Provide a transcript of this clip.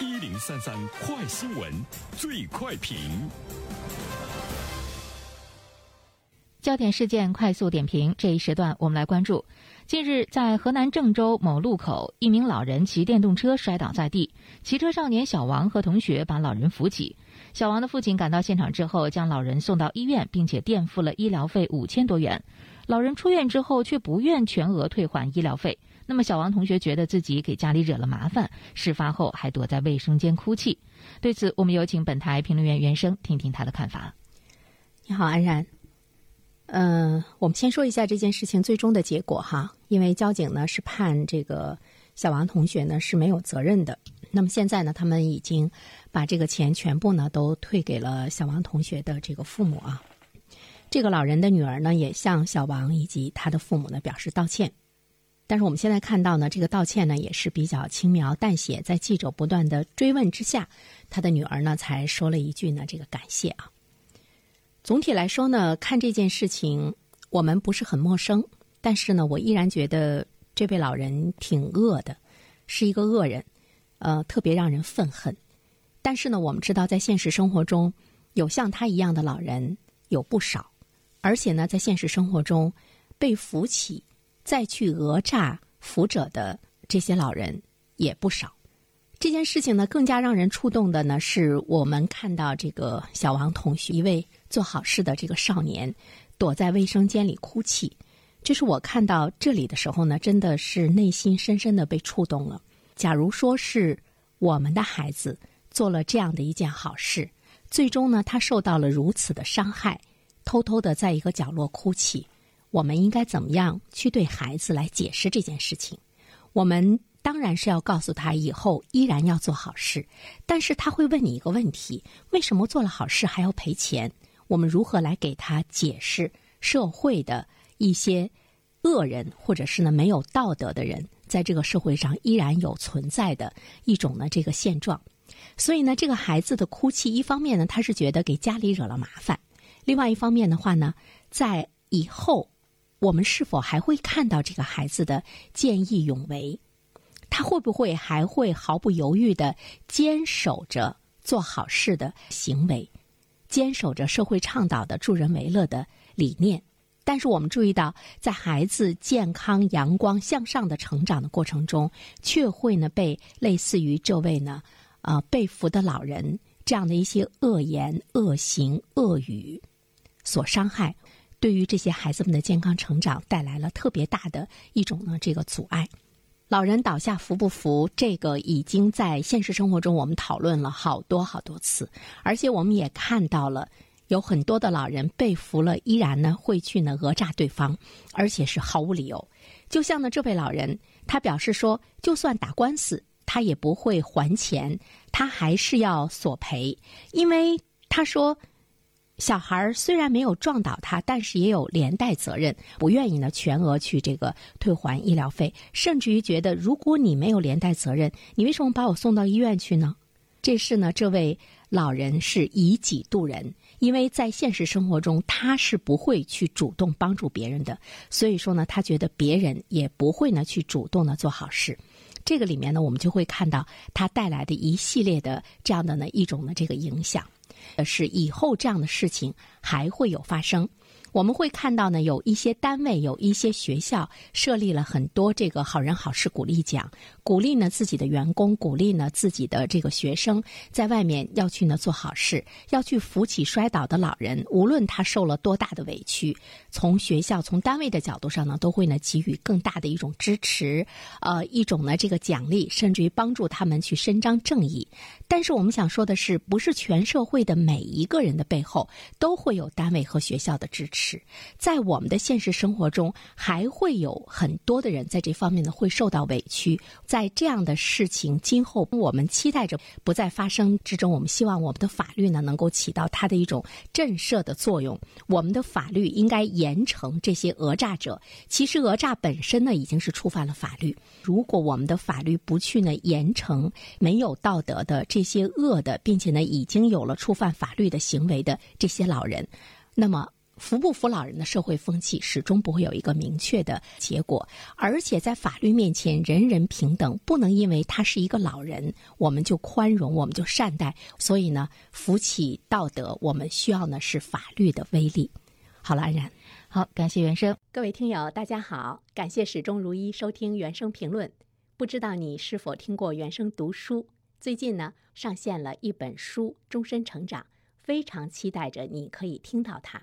一零三三快新闻，最快评。焦点事件快速点评，这一时段我们来关注：近日，在河南郑州某路口，一名老人骑电动车摔倒在地，骑车少年小王和同学把老人扶起。小王的父亲赶到现场之后，将老人送到医院，并且垫付了医疗费五千多元。老人出院之后，却不愿全额退还医疗费。那么，小王同学觉得自己给家里惹了麻烦，事发后还躲在卫生间哭泣。对此，我们有请本台评论员袁生听听他的看法。你好，安然。嗯，我们先说一下这件事情最终的结果哈，因为交警呢是判这个小王同学呢是没有责任的。那么现在呢，他们已经把这个钱全部呢都退给了小王同学的这个父母啊。这个老人的女儿呢也向小王以及他的父母呢表示道歉，但是我们现在看到呢，这个道歉呢也是比较轻描淡写，在记者不断的追问之下，他的女儿呢才说了一句呢这个感谢啊。总体来说呢，看这件事情，我们不是很陌生，但是呢，我依然觉得这位老人挺恶的，是一个恶人，呃，特别让人愤恨。但是呢，我们知道在现实生活中，有像他一样的老人有不少，而且呢，在现实生活中，被扶起再去讹诈扶者的这些老人也不少。这件事情呢，更加让人触动的呢，是我们看到这个小王同学一位。做好事的这个少年，躲在卫生间里哭泣，这是我看到这里的时候呢，真的是内心深深的被触动了。假如说是我们的孩子做了这样的一件好事，最终呢，他受到了如此的伤害，偷偷的在一个角落哭泣，我们应该怎么样去对孩子来解释这件事情？我们当然是要告诉他以后依然要做好事，但是他会问你一个问题：为什么做了好事还要赔钱？我们如何来给他解释社会的一些恶人，或者是呢没有道德的人，在这个社会上依然有存在的一种呢这个现状？所以呢，这个孩子的哭泣，一方面呢他是觉得给家里惹了麻烦，另外一方面的话呢，在以后我们是否还会看到这个孩子的见义勇为？他会不会还会毫不犹豫的坚守着做好事的行为？坚守着社会倡导的助人为乐的理念，但是我们注意到，在孩子健康、阳光、向上的成长的过程中，却会呢被类似于这位呢，呃被俘的老人这样的一些恶言、恶行、恶语所伤害，对于这些孩子们的健康成长带来了特别大的一种呢这个阻碍。老人倒下扶不扶？这个已经在现实生活中我们讨论了好多好多次，而且我们也看到了有很多的老人被扶了，依然呢会去呢讹诈对方，而且是毫无理由。就像呢这位老人，他表示说，就算打官司，他也不会还钱，他还是要索赔，因为他说。小孩虽然没有撞倒他，但是也有连带责任，不愿意呢全额去这个退还医疗费，甚至于觉得如果你没有连带责任，你为什么把我送到医院去呢？这是呢这位老人是以己度人，因为在现实生活中他是不会去主动帮助别人的，所以说呢他觉得别人也不会呢去主动的做好事，这个里面呢我们就会看到他带来的一系列的这样的呢一种呢这个影响。是以后这样的事情还会有发生。我们会看到呢，有一些单位、有一些学校设立了很多这个好人好事鼓励奖，鼓励呢自己的员工，鼓励呢自己的这个学生，在外面要去呢做好事，要去扶起摔倒的老人，无论他受了多大的委屈，从学校、从单位的角度上呢，都会呢给予更大的一种支持，呃，一种呢这个奖励，甚至于帮助他们去伸张正义。但是我们想说的是，不是全社会的每一个人的背后都会有单位和学校的支持。是在我们的现实生活中，还会有很多的人在这方面呢会受到委屈。在这样的事情今后我们期待着不再发生之中，我们希望我们的法律呢能够起到它的一种震慑的作用。我们的法律应该严惩这些讹诈者。其实讹诈本身呢已经是触犯了法律。如果我们的法律不去呢严惩没有道德的这些恶的，并且呢已经有了触犯法律的行为的这些老人，那么。扶不扶老人的社会风气始终不会有一个明确的结果，而且在法律面前人人平等，不能因为他是一个老人，我们就宽容，我们就善待。所以呢，扶起道德，我们需要呢是法律的威力。好了，安然，好，感谢原生，各位听友，大家好，感谢始终如一收听原声评论。不知道你是否听过原声读书？最近呢，上线了一本书《终身成长》，非常期待着你可以听到它。《